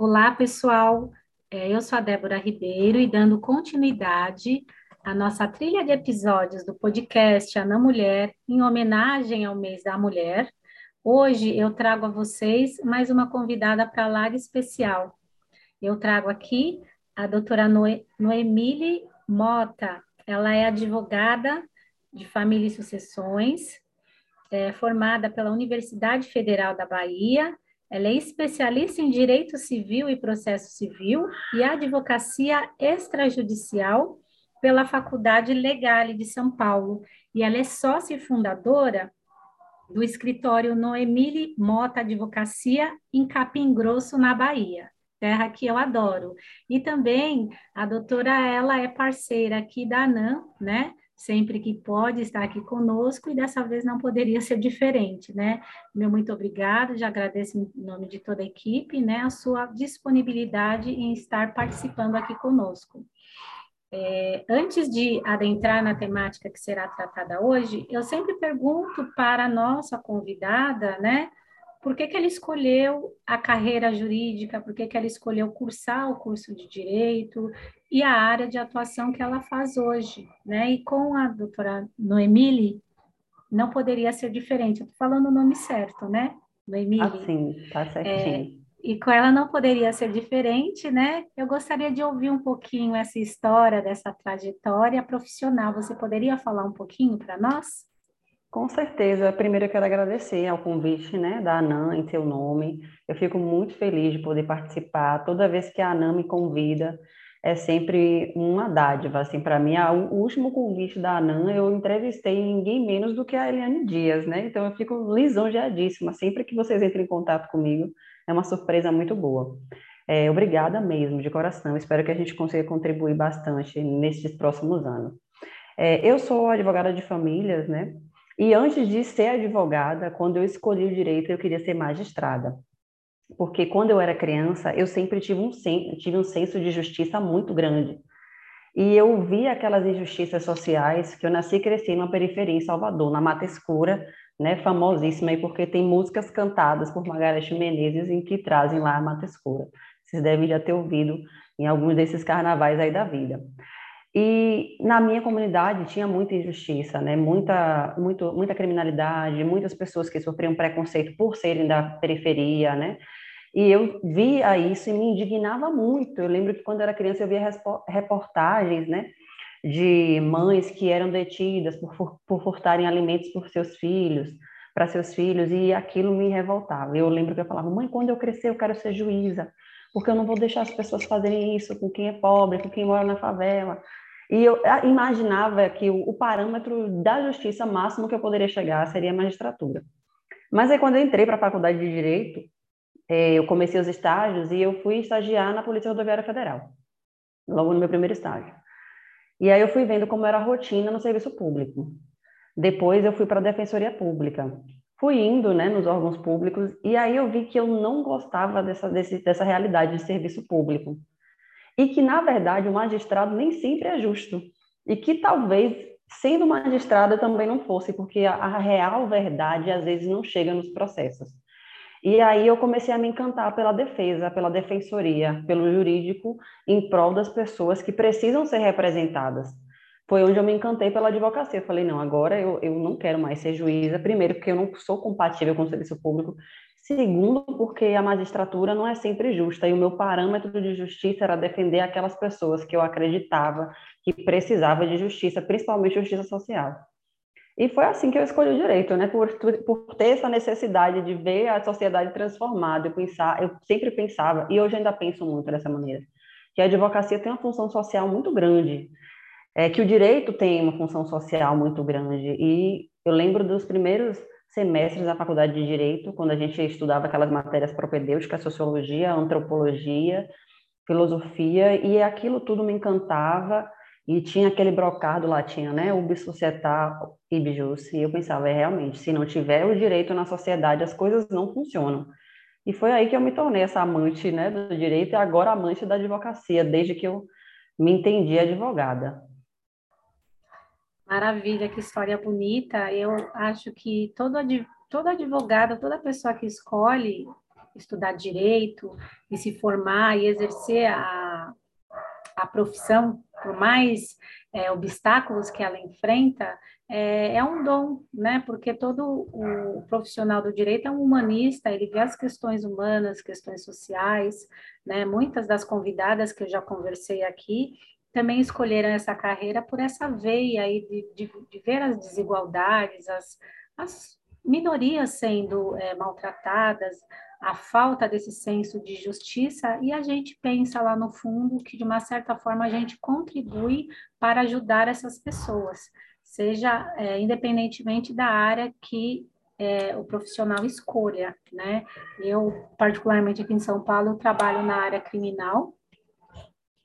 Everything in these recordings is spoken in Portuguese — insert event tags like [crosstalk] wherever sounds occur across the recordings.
Olá, pessoal. É, eu sou a Débora Ribeiro e dando continuidade à nossa trilha de episódios do podcast Ana Mulher, em homenagem ao mês da mulher. Hoje eu trago a vocês mais uma convidada para live especial. Eu trago aqui a doutora Noemile Mota. Ela é advogada de família e sucessões, é, formada pela Universidade Federal da Bahia. Ela é especialista em direito civil e processo civil e advocacia extrajudicial pela Faculdade Legale de São Paulo. E ela é sócia e fundadora do escritório Noemile Mota Advocacia em Capim Grosso, na Bahia, terra que eu adoro. E também a doutora, ela é parceira aqui da ANAM, né? Sempre que pode estar aqui conosco e dessa vez não poderia ser diferente, né? Meu muito obrigado, já agradeço em nome de toda a equipe, né, a sua disponibilidade em estar participando aqui conosco. É, antes de adentrar na temática que será tratada hoje, eu sempre pergunto para a nossa convidada, né, por que, que ela escolheu a carreira jurídica, por que, que ela escolheu cursar o curso de direito e a área de atuação que ela faz hoje, né? E com a doutora Noemile, não poderia ser diferente. Eu estou falando o nome certo, né? Noemile. Ah, sim, tá certinho. É, e com ela não poderia ser diferente, né? Eu gostaria de ouvir um pouquinho essa história, dessa trajetória profissional. Você poderia falar um pouquinho para nós? Com certeza. Primeiro eu quero agradecer ao convite né, da ANAM em seu nome. Eu fico muito feliz de poder participar. Toda vez que a ANAM me convida, é sempre uma dádiva. Assim, para mim, o último convite da ANAM, eu entrevistei ninguém menos do que a Eliane Dias, né? Então eu fico lisonjeadíssima. Sempre que vocês entrem em contato comigo, é uma surpresa muito boa. É, obrigada mesmo, de coração. Espero que a gente consiga contribuir bastante nesses próximos anos. É, eu sou advogada de famílias, né? E antes de ser advogada, quando eu escolhi o direito, eu queria ser magistrada. Porque quando eu era criança, eu sempre tive um, tive um senso de justiça muito grande. E eu vi aquelas injustiças sociais, que eu nasci e cresci numa periferia em Salvador, na Mata Escura, né, famosíssima, aí porque tem músicas cantadas por Margareth Menezes em que trazem lá a Mata Escura. Vocês devem já ter ouvido em alguns desses carnavais aí da vida. E na minha comunidade tinha muita injustiça, né? muita, muito, muita criminalidade, muitas pessoas que sofriam preconceito por serem da periferia, né? E eu via isso e me indignava muito. Eu lembro que quando era criança eu via reportagens, né? De mães que eram detidas por, por furtarem alimentos por seus filhos, para seus filhos, e aquilo me revoltava. Eu lembro que eu falava, mãe, quando eu crescer eu quero ser juíza, porque eu não vou deixar as pessoas fazerem isso com quem é pobre, com quem mora na favela. E eu imaginava que o, parâmetro da justiça máximo que eu poderia chegar seria a magistratura. Mas aí, quando eu entrei para a faculdade de Direito, é, eu comecei os estágios e eu fui estagiar na Polícia Rodoviária Federal, logo no meu primeiro estágio. E aí eu fui vendo como era a rotina no serviço público. Depois eu fui para a Defensoria Pública. Fui indo né, nos órgãos públicos e aí eu vi que eu não gostava dessa, desse, dessa realidade de serviço público e que, na verdade, o magistrado nem sempre é justo. E que talvez, sendo magistrado, também não fosse, porque a, a real verdade às vezes não chega nos processos. E aí eu comecei a me encantar pela defesa, pela defensoria, pelo jurídico, em prol das pessoas que precisam ser representadas. Foi onde eu me encantei pela advocacia. Eu falei, não, agora eu, eu não quero mais ser juíza. Primeiro, porque eu não sou compatível com o serviço público. Segundo, porque a magistratura não é sempre justa e o meu parâmetro de justiça era defender aquelas pessoas que eu acreditava que precisava de justiça, principalmente justiça social. E foi assim que eu escolhi o direito, né? Por, por ter essa necessidade de ver a sociedade transformada, eu pensar, eu sempre pensava e hoje ainda penso muito dessa maneira, que a advocacia tem uma função social muito grande, é que o direito tem uma função social muito grande e eu lembro dos primeiros semestres da faculdade de Direito, quando a gente estudava aquelas matérias propedêuticas, sociologia, antropologia, filosofia, e aquilo tudo me encantava, e tinha aquele brocado lá, tinha, né, ubi societar, ibi jus, e eu pensava, é realmente, se não tiver o direito na sociedade, as coisas não funcionam. E foi aí que eu me tornei essa amante, né, do direito, e agora amante da advocacia, desde que eu me entendi advogada. Maravilha, que história bonita. Eu acho que todo, todo advogado, toda pessoa que escolhe estudar direito e se formar e exercer a, a profissão, por mais é, obstáculos que ela enfrenta, é, é, um dom, né? Porque todo o profissional do direito é um humanista, ele vê as questões humanas, questões sociais, né? Muitas das convidadas que eu já conversei aqui também escolheram essa carreira por essa veia aí de, de, de ver as desigualdades, as, as minorias sendo é, maltratadas, a falta desse senso de justiça, e a gente pensa lá no fundo que, de uma certa forma, a gente contribui para ajudar essas pessoas, seja é, independentemente da área que é, o profissional escolha, né? Eu, particularmente aqui em São Paulo, trabalho na área criminal,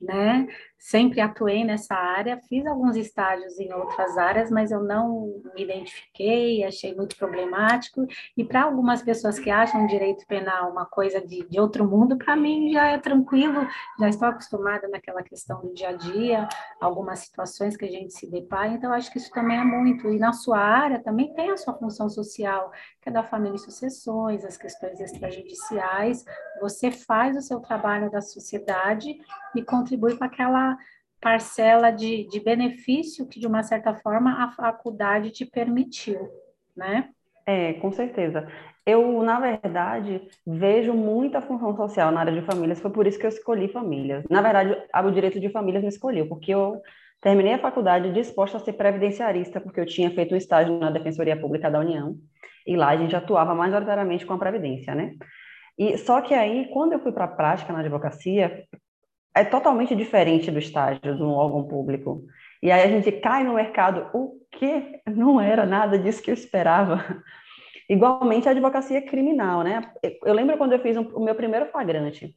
né? Sempre atuei nessa área, fiz alguns estágios em outras áreas, mas eu não me identifiquei, achei muito problemático. E para algumas pessoas que acham direito penal uma coisa de, de outro mundo, para mim já é tranquilo, já estou acostumada naquela questão do dia a dia, algumas situações que a gente se depara, então acho que isso também é muito. E na sua área também tem a sua função social, que é da família e sucessões, as questões extrajudiciais. Você faz o seu trabalho da sociedade e contribui com aquela parcela de, de benefício que, de uma certa forma, a faculdade te permitiu, né? É, com certeza. Eu, na verdade, vejo muita função social na área de famílias, foi por isso que eu escolhi famílias. Na verdade, o direito de famílias me escolheu, porque eu terminei a faculdade disposta a ser previdenciarista, porque eu tinha feito um estágio na Defensoria Pública da União, e lá a gente atuava majoritariamente com a previdência, né? E só que aí, quando eu fui para a prática na advocacia, é totalmente diferente do estágio de um órgão público. E aí a gente cai no mercado, o que não era nada disso que eu esperava. [laughs] Igualmente a advocacia criminal, né? Eu lembro quando eu fiz um, o meu primeiro flagrante.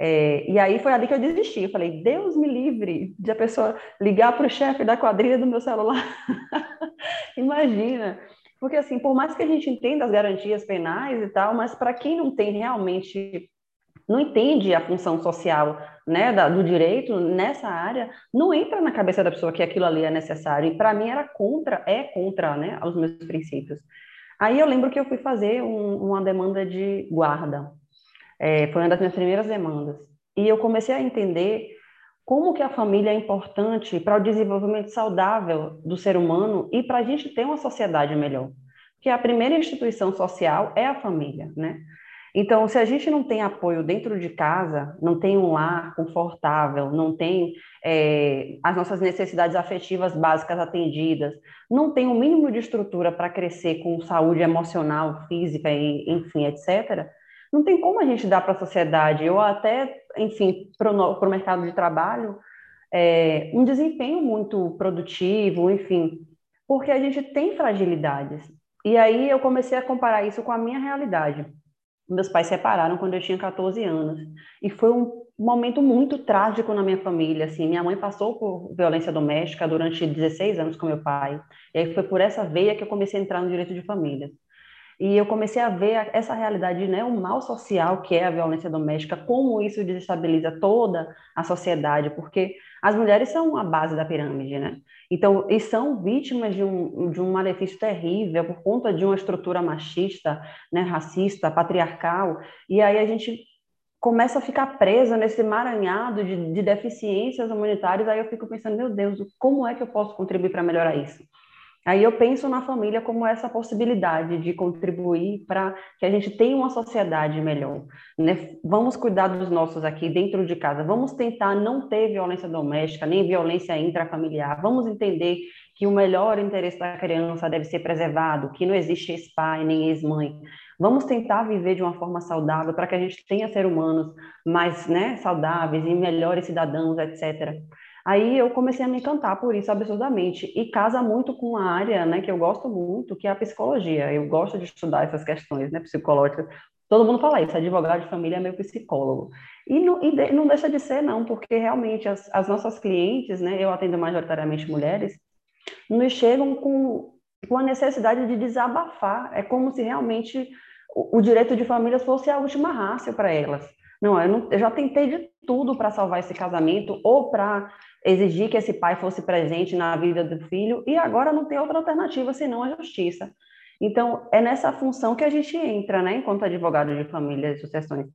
É, e aí foi ali que eu desisti. Eu falei, Deus me livre de a pessoa ligar para o chefe da quadrilha do meu celular. [laughs] Imagina. Porque, assim, por mais que a gente entenda as garantias penais e tal, mas para quem não tem realmente não entende a função social né, da, do direito nessa área, não entra na cabeça da pessoa que aquilo ali é necessário. E para mim era contra, é contra né, os meus princípios. Aí eu lembro que eu fui fazer um, uma demanda de guarda. É, foi uma das minhas primeiras demandas. E eu comecei a entender como que a família é importante para o desenvolvimento saudável do ser humano e para a gente ter uma sociedade melhor. Porque a primeira instituição social é a família, né? Então, se a gente não tem apoio dentro de casa, não tem um lar confortável, não tem é, as nossas necessidades afetivas básicas atendidas, não tem o um mínimo de estrutura para crescer com saúde emocional, física, e, enfim, etc., não tem como a gente dar para a sociedade, ou até, enfim, para o mercado de trabalho, é, um desempenho muito produtivo, enfim, porque a gente tem fragilidades. E aí eu comecei a comparar isso com a minha realidade. Meus pais separaram quando eu tinha 14 anos. E foi um momento muito trágico na minha família. Assim, minha mãe passou por violência doméstica durante 16 anos com meu pai. E aí foi por essa veia que eu comecei a entrar no direito de família. E eu comecei a ver essa realidade, né, o mal social que é a violência doméstica, como isso desestabiliza toda a sociedade, porque as mulheres são a base da pirâmide, né? Então, e são vítimas de um, de um malefício terrível por conta de uma estrutura machista, né, racista, patriarcal, e aí a gente começa a ficar presa nesse emaranhado de, de deficiências humanitárias, aí eu fico pensando, meu Deus, como é que eu posso contribuir para melhorar isso? Aí eu penso na família como essa possibilidade de contribuir para que a gente tenha uma sociedade melhor. Né? Vamos cuidar dos nossos aqui dentro de casa, vamos tentar não ter violência doméstica, nem violência intrafamiliar, vamos entender que o melhor interesse da criança deve ser preservado, que não existe ex-pai nem ex-mãe. Vamos tentar viver de uma forma saudável para que a gente tenha seres humanos mais né, saudáveis e melhores cidadãos, etc. Aí eu comecei a me encantar por isso absurdamente e casa muito com a área, né, que eu gosto muito, que é a psicologia. Eu gosto de estudar essas questões, né, psicológicas. Todo mundo fala isso, advogado de família é meu psicólogo. E não, e de, não deixa de ser, não, porque realmente as, as nossas clientes, né, eu atendo majoritariamente mulheres, nos chegam com, com a necessidade de desabafar. É como se realmente o, o direito de família fosse a última raça para elas. Não eu, não, eu já tentei de tudo para salvar esse casamento ou para exigir que esse pai fosse presente na vida do filho, e agora não tem outra alternativa senão a justiça. Então, é nessa função que a gente entra, né, enquanto advogado de família e sucessões.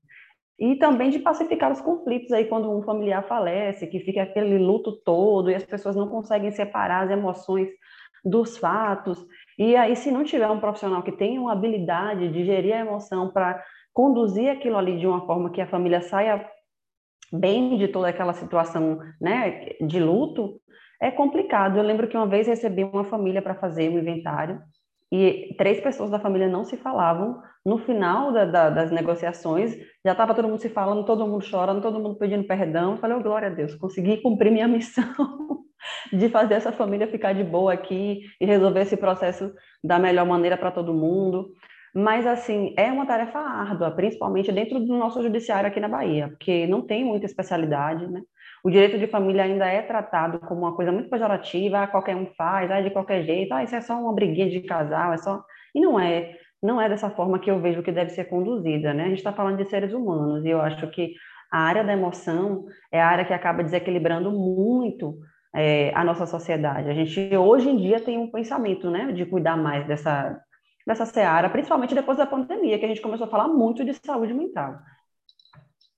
E também de pacificar os conflitos aí quando um familiar falece, que fica aquele luto todo e as pessoas não conseguem separar as emoções dos fatos. E aí, se não tiver um profissional que tenha uma habilidade de gerir a emoção para conduzir aquilo ali de uma forma que a família saia bem de toda aquela situação né, de luto, é complicado. Eu lembro que uma vez recebi uma família para fazer um inventário e três pessoas da família não se falavam. No final da, da, das negociações, já estava todo mundo se falando, todo mundo chorando, todo mundo pedindo perdão. Eu falei, oh, glória a Deus, consegui cumprir minha [laughs] missão de fazer essa família ficar de boa aqui e resolver esse processo da melhor maneira para todo mundo. Mas, assim, é uma tarefa árdua, principalmente dentro do nosso judiciário aqui na Bahia, porque não tem muita especialidade, né? O direito de família ainda é tratado como uma coisa muito pejorativa, ah, qualquer um faz, ah, de qualquer jeito, ah, isso é só uma briguinha de casal, é só... E não é, não é dessa forma que eu vejo que deve ser conduzida, né? A gente está falando de seres humanos, e eu acho que a área da emoção é a área que acaba desequilibrando muito é, a nossa sociedade. A gente, hoje em dia, tem um pensamento, né, de cuidar mais dessa, dessa seara, principalmente depois da pandemia, que a gente começou a falar muito de saúde mental.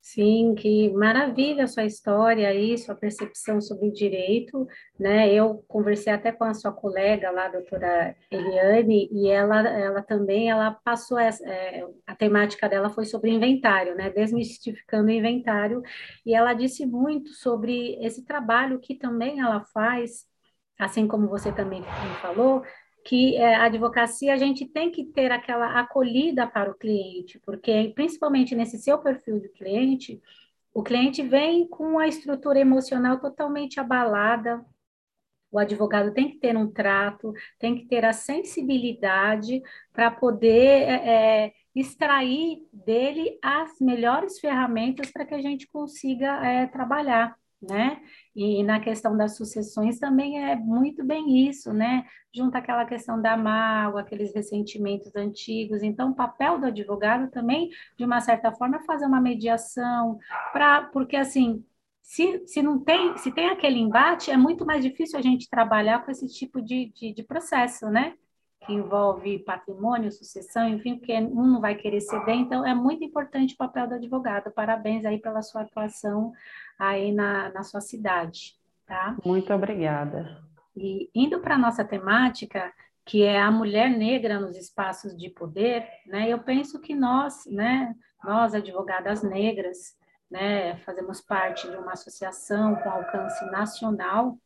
Sim, que maravilha a sua história aí, sua percepção sobre o direito, né? Eu conversei até com a sua colega lá, a doutora Eliane, e ela, ela também, ela passou, essa, é, a temática dela foi sobre inventário, né? Desmistificando o inventário, e ela disse muito sobre esse trabalho que também ela faz, assim como você também falou, que é, a advocacia a gente tem que ter aquela acolhida para o cliente, porque principalmente nesse seu perfil de cliente, o cliente vem com a estrutura emocional totalmente abalada. O advogado tem que ter um trato, tem que ter a sensibilidade para poder é, é, extrair dele as melhores ferramentas para que a gente consiga é, trabalhar né? E na questão das sucessões também é muito bem isso, né? Junto àquela questão da mágoa, aqueles ressentimentos antigos. Então, o papel do advogado também, de uma certa forma, é fazer uma mediação, para porque assim, se, se não tem, se tem aquele embate, é muito mais difícil a gente trabalhar com esse tipo de, de, de processo, né? Que envolve patrimônio, sucessão, enfim, porque um não vai querer ceder, então é muito importante o papel do advogado. Parabéns aí pela sua atuação aí na, na sua cidade, tá? Muito obrigada. E indo para a nossa temática, que é a mulher negra nos espaços de poder, né? Eu penso que nós, né, nós advogadas negras, né, fazemos parte de uma associação com alcance nacional,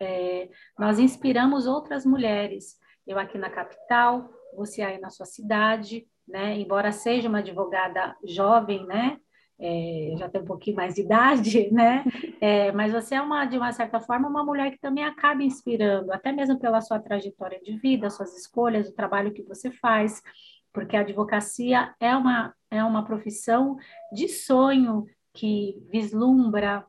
é, nós inspiramos outras mulheres eu aqui na capital, você aí na sua cidade, né? Embora seja uma advogada jovem, né? É, já tem um pouquinho mais de idade, [laughs] né? É, mas você é uma, de uma certa forma, uma mulher que também acaba inspirando, até mesmo pela sua trajetória de vida, suas escolhas, o trabalho que você faz, porque a advocacia é uma, é uma profissão de sonho que vislumbra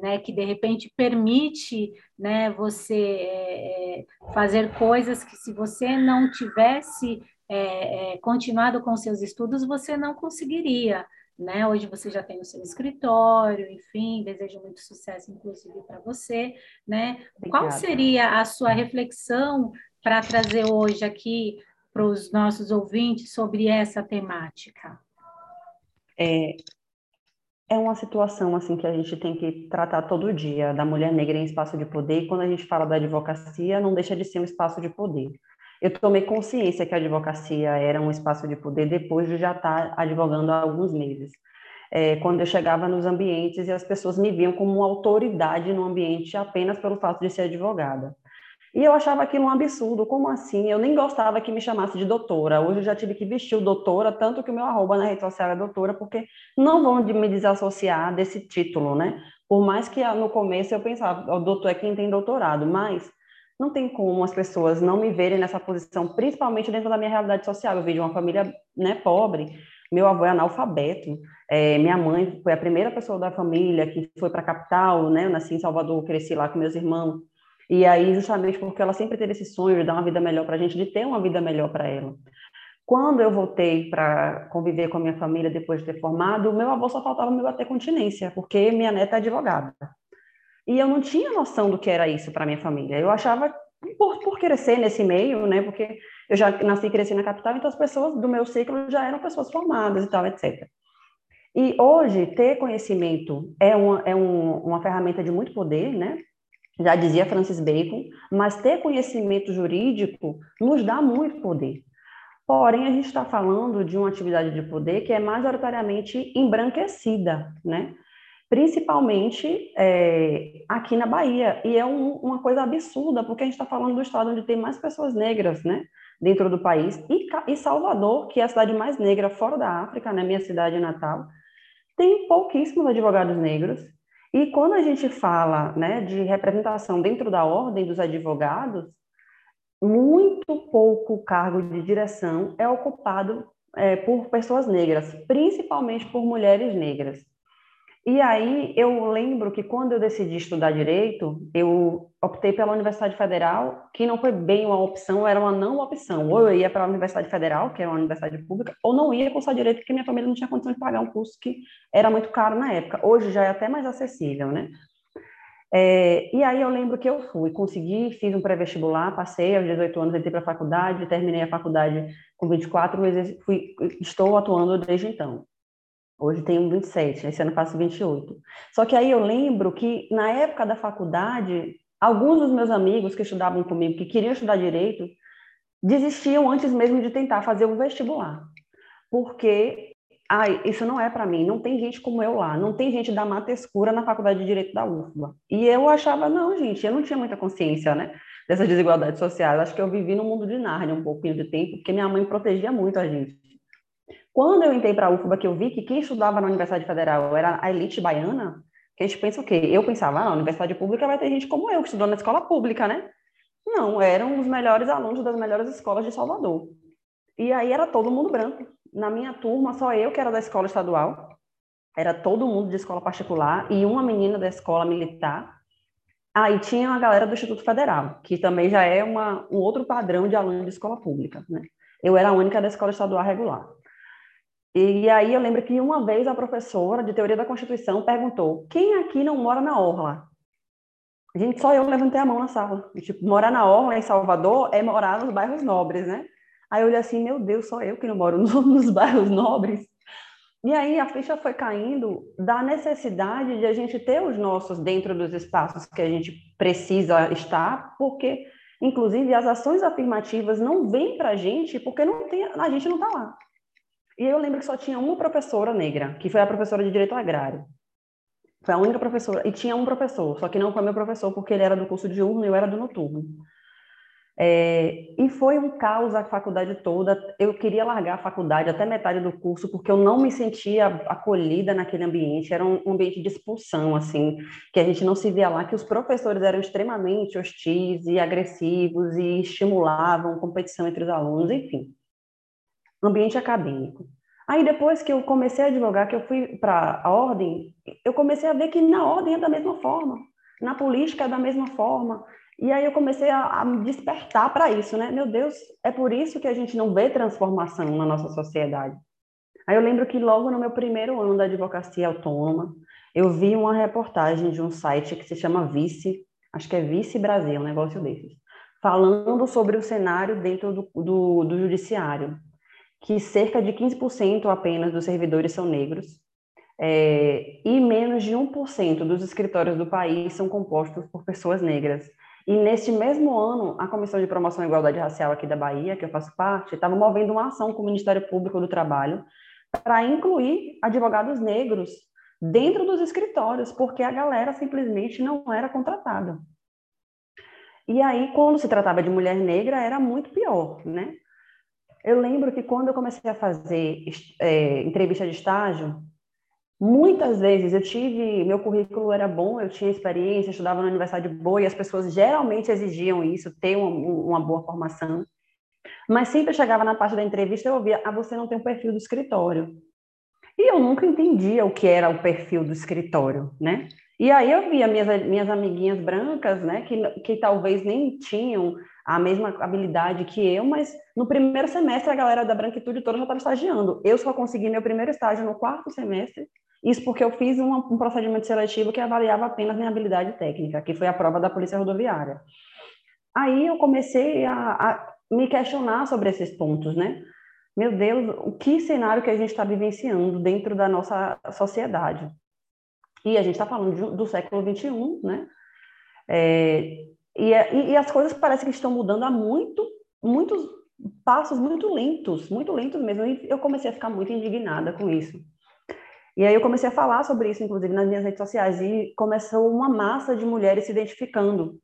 né, que de repente permite né, você é, fazer coisas que se você não tivesse é, é, continuado com seus estudos, você não conseguiria. Né? Hoje você já tem o seu escritório, enfim, desejo muito sucesso, inclusive, para você. Né? Qual seria a sua reflexão para trazer hoje aqui para os nossos ouvintes sobre essa temática? É, é uma situação assim que a gente tem que tratar todo dia da mulher negra em espaço de poder. E quando a gente fala da advocacia, não deixa de ser um espaço de poder. Eu tomei consciência que a advocacia era um espaço de poder depois de já estar advogando há alguns meses. É, quando eu chegava nos ambientes e as pessoas me viam como uma autoridade no ambiente apenas pelo fato de ser advogada. E eu achava aquilo um absurdo, como assim? Eu nem gostava que me chamasse de doutora. Hoje eu já tive que vestir o doutora, tanto que o meu arroba na rede social é doutora, porque não vão me desassociar desse título, né? Por mais que no começo eu pensava, o doutor é quem tem doutorado, mas não tem como as pessoas não me verem nessa posição, principalmente dentro da minha realidade social. Eu vejo uma família né, pobre, meu avô é analfabeto, é, minha mãe foi a primeira pessoa da família que foi para a capital, né? Eu nasci em Salvador, cresci lá com meus irmãos. E aí, justamente porque ela sempre teve esse sonho de dar uma vida melhor para a gente, de ter uma vida melhor para ela. Quando eu voltei para conviver com a minha família depois de ter formado, meu avô só faltava me bater continência, porque minha neta é advogada. E eu não tinha noção do que era isso para minha família. Eu achava por, por crescer nesse meio, né? Porque eu já nasci e cresci na capital, então as pessoas do meu ciclo já eram pessoas formadas e tal, etc. E hoje, ter conhecimento é uma, é um, uma ferramenta de muito poder, né? Já dizia Francis Bacon, mas ter conhecimento jurídico nos dá muito poder. Porém, a gente está falando de uma atividade de poder que é majoritariamente embranquecida, né? principalmente é, aqui na Bahia. E é um, uma coisa absurda, porque a gente está falando do estado onde tem mais pessoas negras né, dentro do país. E, e, Salvador, que é a cidade mais negra fora da África, né, minha cidade natal, tem pouquíssimos advogados negros. E quando a gente fala né, de representação dentro da ordem dos advogados, muito pouco cargo de direção é ocupado é, por pessoas negras, principalmente por mulheres negras. E aí eu lembro que quando eu decidi estudar direito, eu optei pela Universidade Federal, que não foi bem uma opção, era uma não opção. Ou eu ia para a Universidade Federal, que era uma universidade pública, ou não ia cursar direito, porque minha família não tinha condição de pagar um curso que era muito caro na época. Hoje já é até mais acessível, né? É, e aí eu lembro que eu fui, consegui, fiz um pré-vestibular, passei aos 18 anos, entrei para a faculdade, terminei a faculdade com 24, fui, estou atuando desde então. Hoje tenho 27, esse ano faço 28. Só que aí eu lembro que, na época da faculdade, alguns dos meus amigos que estudavam comigo, que queriam estudar direito, desistiam antes mesmo de tentar fazer o vestibular. Porque, ai, isso não é para mim, não tem gente como eu lá, não tem gente da mata escura na faculdade de Direito da UFBA. E eu achava, não, gente, eu não tinha muita consciência, né, dessa desigualdade social. Acho que eu vivi no mundo de Nárnia um pouquinho de tempo, porque minha mãe protegia muito a gente. Quando eu entrei para a UFBA, que eu vi que quem estudava na Universidade Federal era a elite baiana, que a gente pensa o quê? Eu pensava, ah, na universidade pública vai ter gente como eu, que estudou na escola pública, né? Não, eram os melhores alunos das melhores escolas de Salvador. E aí era todo mundo branco. Na minha turma, só eu que era da escola estadual, era todo mundo de escola particular e uma menina da escola militar. Aí ah, tinha a galera do Instituto Federal, que também já é uma, um outro padrão de aluno de escola pública, né? Eu era a única da escola estadual regular. E aí eu lembro que uma vez a professora de teoria da Constituição perguntou: quem aqui não mora na orla? Gente, só eu levantei a mão na sala. E, tipo, morar na orla em Salvador é morar nos bairros nobres, né? Aí eu olhei assim, meu Deus, só eu que não moro [laughs] nos bairros nobres. E aí a ficha foi caindo da necessidade de a gente ter os nossos dentro dos espaços que a gente precisa estar, porque, inclusive, as ações afirmativas não vêm para a gente porque não tem, a gente não está lá. E eu lembro que só tinha uma professora negra, que foi a professora de Direito Agrário. Foi a única professora. E tinha um professor, só que não foi meu professor, porque ele era do curso diurno e eu era do noturno. É, e foi um caos a faculdade toda. Eu queria largar a faculdade até metade do curso, porque eu não me sentia acolhida naquele ambiente. Era um ambiente de expulsão, assim, que a gente não se via lá, que os professores eram extremamente hostis e agressivos e estimulavam competição entre os alunos, enfim ambiente acadêmico. Aí depois que eu comecei a advogar, que eu fui para a ordem, eu comecei a ver que na ordem é da mesma forma, na política é da mesma forma. E aí eu comecei a, a me despertar para isso, né? Meu Deus, é por isso que a gente não vê transformação na nossa sociedade. Aí eu lembro que logo no meu primeiro ano da advocacia autônoma, eu vi uma reportagem de um site que se chama Vice, acho que é Vice Brasil, um negócio desses, falando sobre o cenário dentro do, do, do judiciário que cerca de 15% apenas dos servidores são negros é, e menos de 1% dos escritórios do país são compostos por pessoas negras. E neste mesmo ano, a Comissão de Promoção e Igualdade Racial aqui da Bahia, que eu faço parte, estava movendo uma ação com o Ministério Público do Trabalho para incluir advogados negros dentro dos escritórios, porque a galera simplesmente não era contratada. E aí, quando se tratava de mulher negra, era muito pior, né? Eu lembro que quando eu comecei a fazer é, entrevista de estágio, muitas vezes eu tive, meu currículo era bom, eu tinha experiência, estudava na universidade boa e as pessoas geralmente exigiam isso, ter uma, uma boa formação. Mas sempre chegava na parte da entrevista eu ouvia, ah, você não tem um perfil do escritório. E eu nunca entendia o que era o perfil do escritório, né? E aí eu via minhas, minhas amiguinhas brancas, né, que, que talvez nem tinham a mesma habilidade que eu, mas no primeiro semestre a galera da branquitude toda já estava estagiando. Eu só consegui meu primeiro estágio no quarto semestre, isso porque eu fiz um, um procedimento seletivo que avaliava apenas minha habilidade técnica, que foi a prova da Polícia Rodoviária. aí eu comecei a, a me questionar sobre esses pontos, né? Meu Deus, o que cenário que a gente está vivenciando dentro da nossa sociedade? E a gente está falando do, do século XXI, né? É, e, e, as coisas parecem que estão mudando há muito, muitos passos muito lentos, muito lentos mesmo. E eu comecei a ficar muito indignada com isso. E aí eu comecei a falar sobre isso, inclusive, nas minhas redes sociais, e começou uma massa de mulheres se identificando,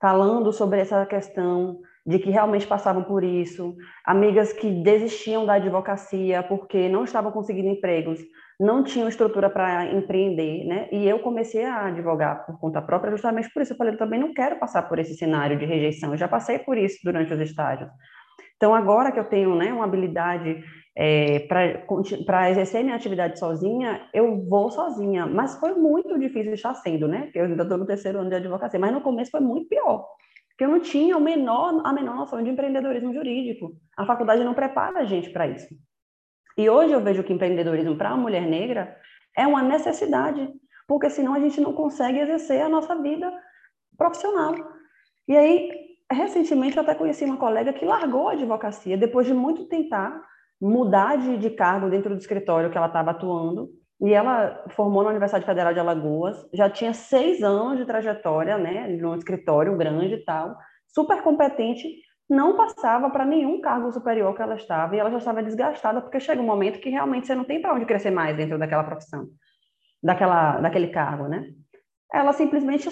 falando sobre essa questão de que realmente passavam por isso, amigas que desistiam da advocacia porque não estavam conseguindo empregos, não tinham estrutura para empreender, né? E eu comecei a advogar por conta própria justamente por isso. Eu falei, eu também não quero passar por esse cenário de rejeição, eu já passei por isso durante os estágios. Então, agora que eu tenho né, uma habilidade é, para exercer minha atividade sozinha, eu vou sozinha. Mas foi muito difícil estar sendo, né? Eu ainda estou no terceiro ano de advocacia, mas no começo foi muito pior. Porque eu não tinha o menor, a menor noção de empreendedorismo jurídico. A faculdade não prepara a gente para isso. E hoje eu vejo que empreendedorismo para a mulher negra é uma necessidade, porque senão a gente não consegue exercer a nossa vida profissional. E aí, recentemente eu até conheci uma colega que largou a advocacia depois de muito tentar mudar de, de cargo dentro do escritório que ela estava atuando. E ela formou na Universidade Federal de Alagoas, já tinha seis anos de trajetória, né, num escritório grande e tal, super competente, não passava para nenhum cargo superior que ela estava, e ela já estava desgastada, porque chega um momento que realmente você não tem para onde crescer mais dentro daquela profissão, daquela, daquele cargo, né? ela simplesmente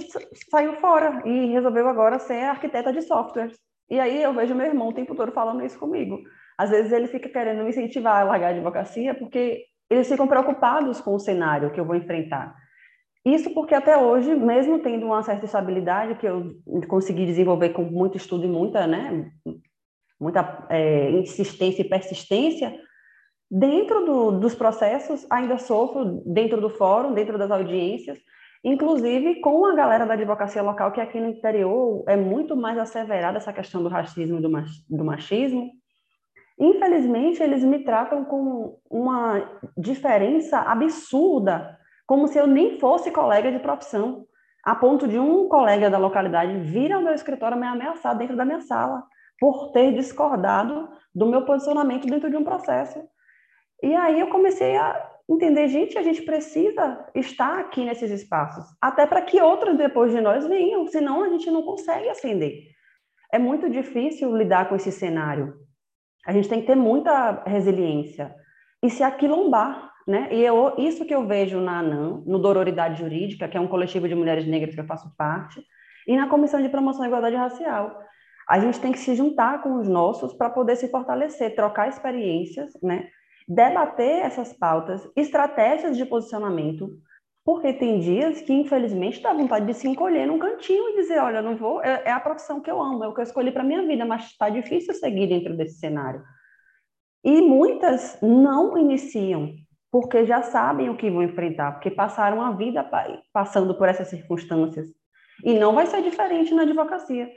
saiu fora e resolveu agora ser arquiteta de softwares. E aí eu vejo meu irmão o tempo todo falando isso comigo. Às vezes ele fica querendo me incentivar a largar a advocacia porque eles ficam preocupados com o cenário que eu vou enfrentar. Isso porque até hoje, mesmo tendo uma certa estabilidade que eu consegui desenvolver com muito estudo e muita, né, muita é, insistência e persistência, dentro do, dos processos ainda sofro dentro do fórum, dentro das audiências, Inclusive, com a galera da advocacia local, que aqui no interior é muito mais asseverada essa questão do racismo e do machismo, infelizmente, eles me tratam com uma diferença absurda, como se eu nem fosse colega de profissão, a ponto de um colega da localidade vir ao meu escritório me ameaçar dentro da minha sala, por ter discordado do meu posicionamento dentro de um processo. E aí eu comecei a entender, gente, a gente precisa estar aqui nesses espaços, até para que outros depois de nós venham, senão a gente não consegue ascender. É muito difícil lidar com esse cenário. A gente tem que ter muita resiliência e se aquilombar, né? E eu, isso que eu vejo na ANAM, no Dororidade Jurídica, que é um coletivo de mulheres negras que eu faço parte, e na Comissão de Promoção da Igualdade Racial. A gente tem que se juntar com os nossos para poder se fortalecer, trocar experiências, né? debater essas pautas, estratégias de posicionamento, porque tem dias que, infelizmente, dá vontade de se encolher num cantinho e dizer, olha, não vou, é, é a profissão que eu amo, é o que eu escolhi para minha vida, mas está difícil seguir dentro desse cenário. E muitas não iniciam, porque já sabem o que vão enfrentar, porque passaram a vida passando por essas circunstâncias. E não vai ser diferente na advocacia.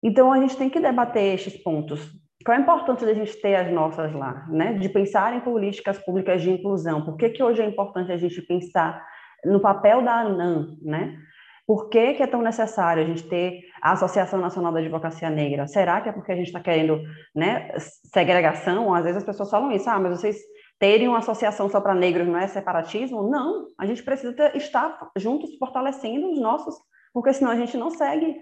Então, a gente tem que debater estes pontos, qual a importância da gente ter as nossas lá, né? De pensar em políticas públicas de inclusão. Por que, que hoje é importante a gente pensar no papel da ANAM, né? Por que, que é tão necessário a gente ter a Associação Nacional da Advocacia Negra? Será que é porque a gente está querendo né, segregação? Às vezes as pessoas falam isso, ah, mas vocês terem uma associação só para negros não é separatismo? Não, a gente precisa ter, estar juntos fortalecendo os nossos, porque senão a gente não segue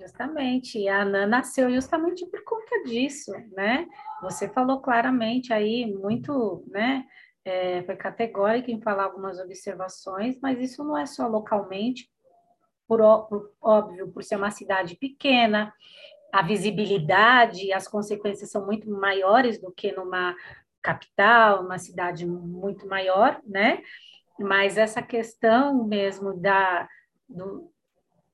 Justamente, a Ana nasceu justamente por conta disso, né? Você falou claramente aí, muito, né? É, foi categórico em falar algumas observações, mas isso não é só localmente, por, por óbvio, por ser uma cidade pequena, a visibilidade, as consequências são muito maiores do que numa capital, uma cidade muito maior, né? Mas essa questão mesmo da, do,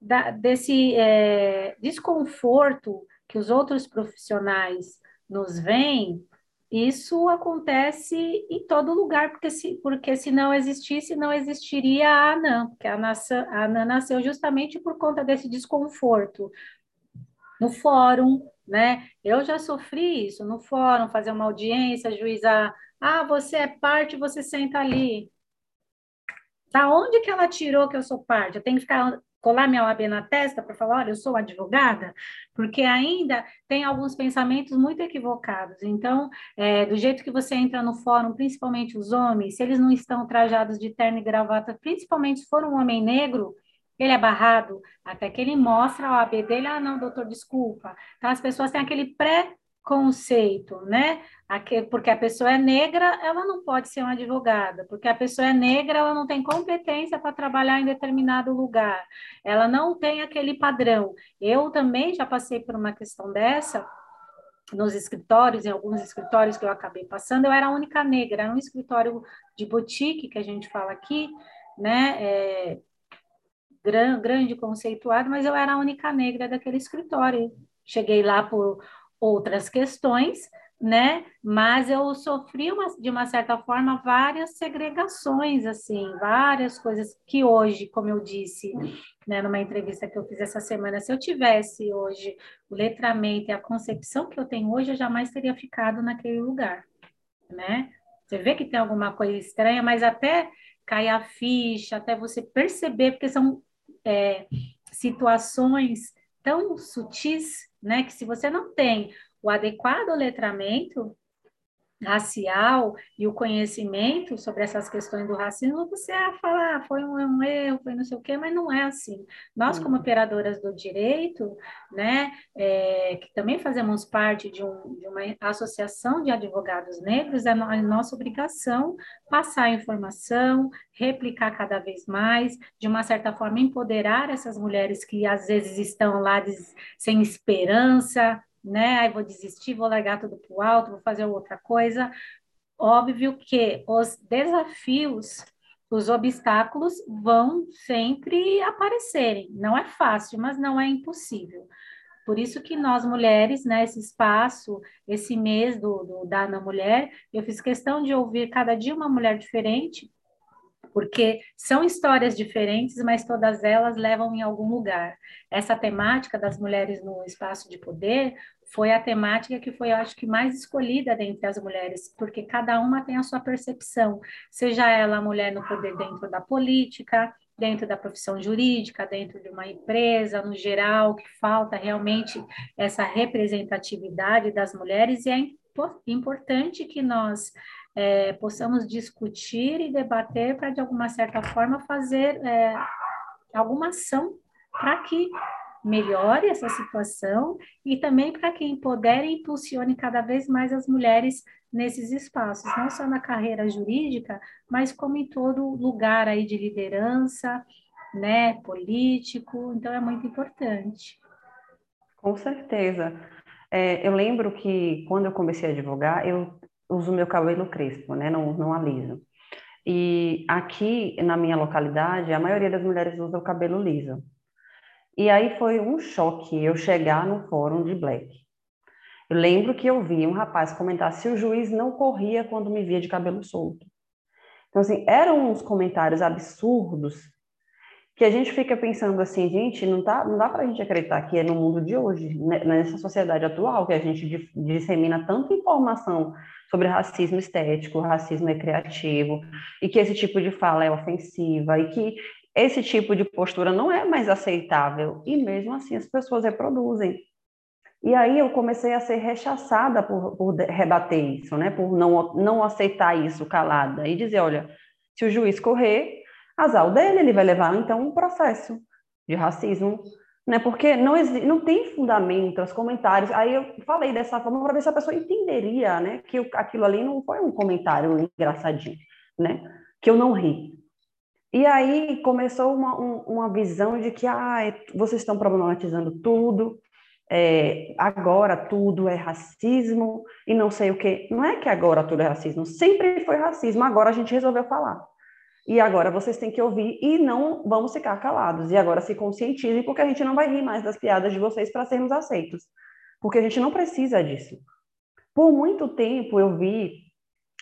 da, desse é, desconforto que os outros profissionais nos veem, isso acontece em todo lugar, porque se, porque se não existisse, não existiria a ANAM, porque a, nação, a nasceu justamente por conta desse desconforto. No fórum, né? Eu já sofri isso no fórum, fazer uma audiência, juizar, ah, você é parte, você senta ali. Da onde que ela tirou que eu sou parte? Eu tenho que ficar colar minha OAB na testa para falar, olha, eu sou advogada, porque ainda tem alguns pensamentos muito equivocados. Então, é, do jeito que você entra no fórum, principalmente os homens, se eles não estão trajados de terno e gravata, principalmente se for um homem negro, ele é barrado até que ele mostra a OAB dele, ah, não, doutor, desculpa. Então, as pessoas têm aquele pré conceito, né? Porque a pessoa é negra, ela não pode ser uma advogada, porque a pessoa é negra, ela não tem competência para trabalhar em determinado lugar, ela não tem aquele padrão. Eu também já passei por uma questão dessa nos escritórios, em alguns escritórios que eu acabei passando, eu era a única negra, era um escritório de boutique que a gente fala aqui, né? É, grande, conceituado, mas eu era a única negra daquele escritório. Cheguei lá por outras questões, né? Mas eu sofri uma, de uma certa forma várias segregações, assim, várias coisas que hoje, como eu disse, né, numa entrevista que eu fiz essa semana, se eu tivesse hoje o letramento e a concepção que eu tenho hoje, eu jamais teria ficado naquele lugar, né? Você vê que tem alguma coisa estranha, mas até cair a ficha, até você perceber, porque são é, situações tão sutis, né, que se você não tem o adequado letramento, racial e o conhecimento sobre essas questões do racismo, você ia falar, ah, foi um, um, erro, foi não sei o quê, mas não é assim. Nós, como uhum. operadoras do direito, né, é, que também fazemos parte de, um, de, uma associação de advogados negros, é, é nossa obrigação passar a informação, replicar cada vez mais, de uma certa forma empoderar essas mulheres que às vezes estão lá sem esperança, né? Aí vou desistir, vou largar tudo para o alto, vou fazer outra coisa. Óbvio que os desafios, os obstáculos vão sempre aparecerem. Não é fácil, mas não é impossível. Por isso que nós mulheres, né, esse espaço, esse mês do, do da Ana Mulher, eu fiz questão de ouvir cada dia uma mulher diferente, porque são histórias diferentes, mas todas elas levam em algum lugar. Essa temática das mulheres no espaço de poder foi a temática que foi, acho que, mais escolhida dentre as mulheres, porque cada uma tem a sua percepção, seja ela mulher no poder dentro da política, dentro da profissão jurídica, dentro de uma empresa, no geral, que falta realmente essa representatividade das mulheres, e é importante que nós é, possamos discutir e debater para, de alguma certa forma, fazer é, alguma ação para que melhore essa situação e também para que empodere e impulsione cada vez mais as mulheres nesses espaços, não só na carreira jurídica, mas como em todo lugar aí de liderança, né, político, então é muito importante. Com certeza. É, eu lembro que quando eu comecei a advogar, eu uso meu cabelo crespo, né? Não, não aliso. E aqui na minha localidade, a maioria das mulheres usa o cabelo liso. E aí foi um choque eu chegar no fórum de Black. Eu lembro que eu vi um rapaz comentar se o juiz não corria quando me via de cabelo solto. Então, assim, eram uns comentários absurdos que a gente fica pensando assim, gente, não, tá, não dá para a gente acreditar que é no mundo de hoje, né, nessa sociedade atual, que a gente dissemina tanta informação sobre racismo estético, racismo recreativo, e que esse tipo de fala é ofensiva, e que esse tipo de postura não é mais aceitável, e mesmo assim as pessoas reproduzem. E aí eu comecei a ser rechaçada por, por rebater isso, né, por não, não aceitar isso calada, e dizer, olha, se o juiz correr, azar dele, ele vai levar então um processo de racismo, né? Porque não não tem fundamento os comentários. Aí eu falei dessa forma para ver se a pessoa entenderia, né, que aquilo ali não foi um comentário engraçadinho, né? Que eu não ri. E aí começou uma, uma visão de que ah, vocês estão problematizando tudo, é, agora tudo é racismo e não sei o que. Não é que agora tudo é racismo, sempre foi racismo, agora a gente resolveu falar. E agora vocês têm que ouvir e não vamos ficar calados. E agora se conscientizem, porque a gente não vai rir mais das piadas de vocês para sermos aceitos. Porque a gente não precisa disso. Por muito tempo eu vi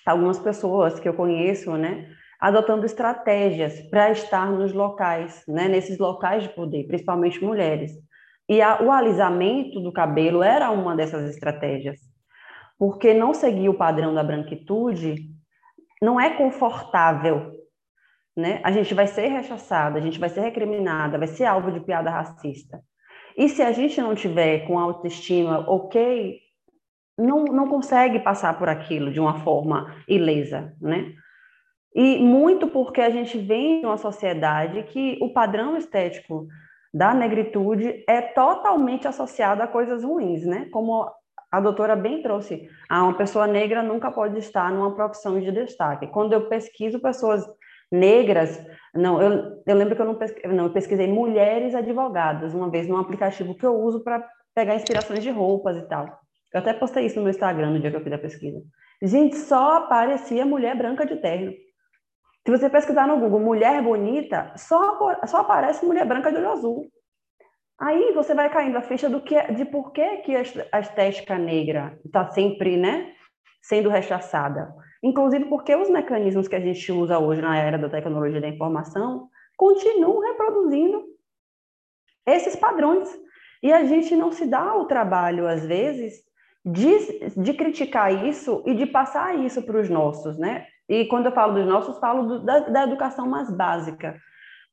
algumas pessoas que eu conheço, né, adotando estratégias para estar nos locais, né, nesses locais de poder, principalmente mulheres. E a, o alisamento do cabelo era uma dessas estratégias. Porque não seguir o padrão da branquitude não é confortável né? A gente vai ser rechaçada, a gente vai ser recriminada, vai ser alvo de piada racista. E se a gente não tiver com autoestima ok, não, não consegue passar por aquilo de uma forma ilesa, né? E muito porque a gente vem de uma sociedade que o padrão estético da negritude é totalmente associado a coisas ruins, né? Como a doutora bem trouxe, ah, uma pessoa negra nunca pode estar numa profissão de destaque. Quando eu pesquiso pessoas negras, não, eu, eu lembro que eu não, pesquisei, não, eu pesquisei mulheres advogadas uma vez num aplicativo que eu uso para pegar inspirações de roupas e tal. Eu até postei isso no meu Instagram no dia que eu fiz a pesquisa. Gente, só aparecia mulher branca de terno. Se você pesquisar no Google mulher bonita, só, só aparece mulher branca de olho azul. Aí você vai caindo a ficha do que, de por que, que a estética negra está sempre né, sendo rechaçada. Inclusive porque os mecanismos que a gente usa hoje na era da tecnologia da informação continuam reproduzindo esses padrões. E a gente não se dá o trabalho, às vezes, de, de criticar isso e de passar isso para os nossos, né? E quando eu falo dos nossos, falo do, da, da, educação mais básica,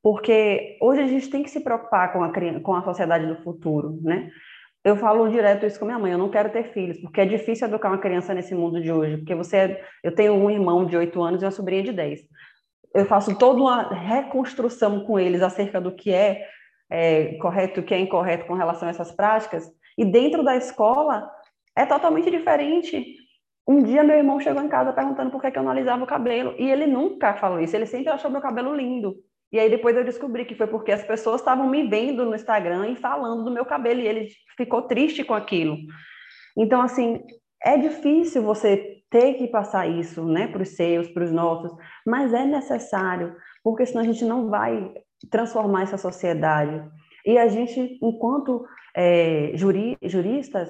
porque hoje a gente tem que se preocupar com a, com a sociedade do futuro, né? Eu falo direto isso com minha mãe, eu não quero ter filhos, porque é difícil educar uma criança nesse mundo de hoje, porque você, eu tenho um irmão de 8 anos e uma sobrinha de 10. Eu faço toda uma reconstrução com eles acerca do que é, é correto o que é incorreto com relação a essas práticas, e dentro da escola é totalmente diferente. Um dia meu irmão chegou em casa perguntando por que, que eu não alisava o cabelo. E ele nunca falou isso, ele sempre achou meu cabelo lindo. E aí depois eu descobri que foi porque as pessoas estavam me vendo no Instagram e falando do meu cabelo, e ele ficou triste com aquilo. Então, assim, é difícil você ter que passar isso, né, para os seus, para os nossos, mas é necessário, porque senão a gente não vai transformar essa sociedade. E a gente, enquanto é, juri, juristas,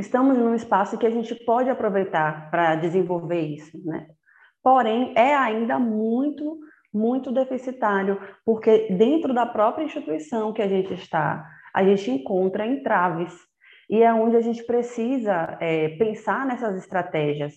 estamos num espaço que a gente pode aproveitar para desenvolver isso, né? Porém, é ainda muito, muito deficitário, porque dentro da própria instituição que a gente está, a gente encontra entraves. E é onde a gente precisa é, pensar nessas estratégias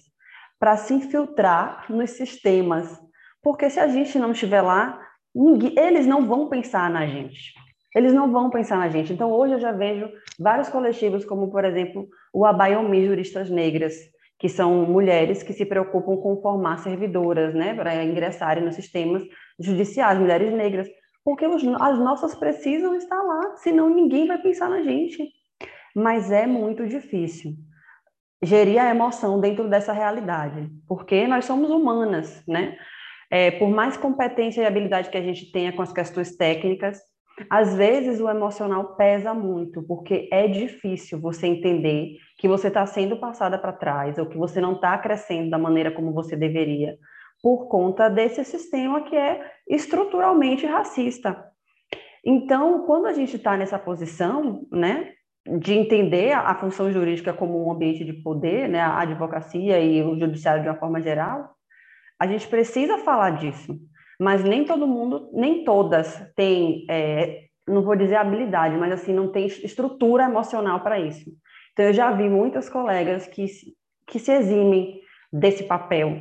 para se infiltrar nos sistemas. Porque se a gente não estiver lá, ninguém, eles não vão pensar na gente. Eles não vão pensar na gente. Então, hoje eu já vejo vários coletivos, como, por exemplo, o Abaiomi Juristas Negras, que são mulheres que se preocupam com formar servidoras, né, para ingressarem nos sistemas judiciais, mulheres negras, porque os, as nossas precisam estar lá, senão ninguém vai pensar na gente. Mas é muito difícil gerir a emoção dentro dessa realidade, porque nós somos humanas, né? É, por mais competência e habilidade que a gente tenha com as questões técnicas, às vezes o emocional pesa muito, porque é difícil você entender que você está sendo passada para trás ou que você não está crescendo da maneira como você deveria, por conta desse sistema que é estruturalmente racista. Então, quando a gente está nessa posição, né, de entender a, função jurídica como um ambiente de poder, né, a advocacia e o judiciário de uma forma geral, a gente precisa falar disso mas nem todo mundo, nem todas têm, é, não vou dizer habilidade, mas assim, não tem estrutura emocional para isso. Então, eu já vi muitas colegas que, que se eximem desse papel.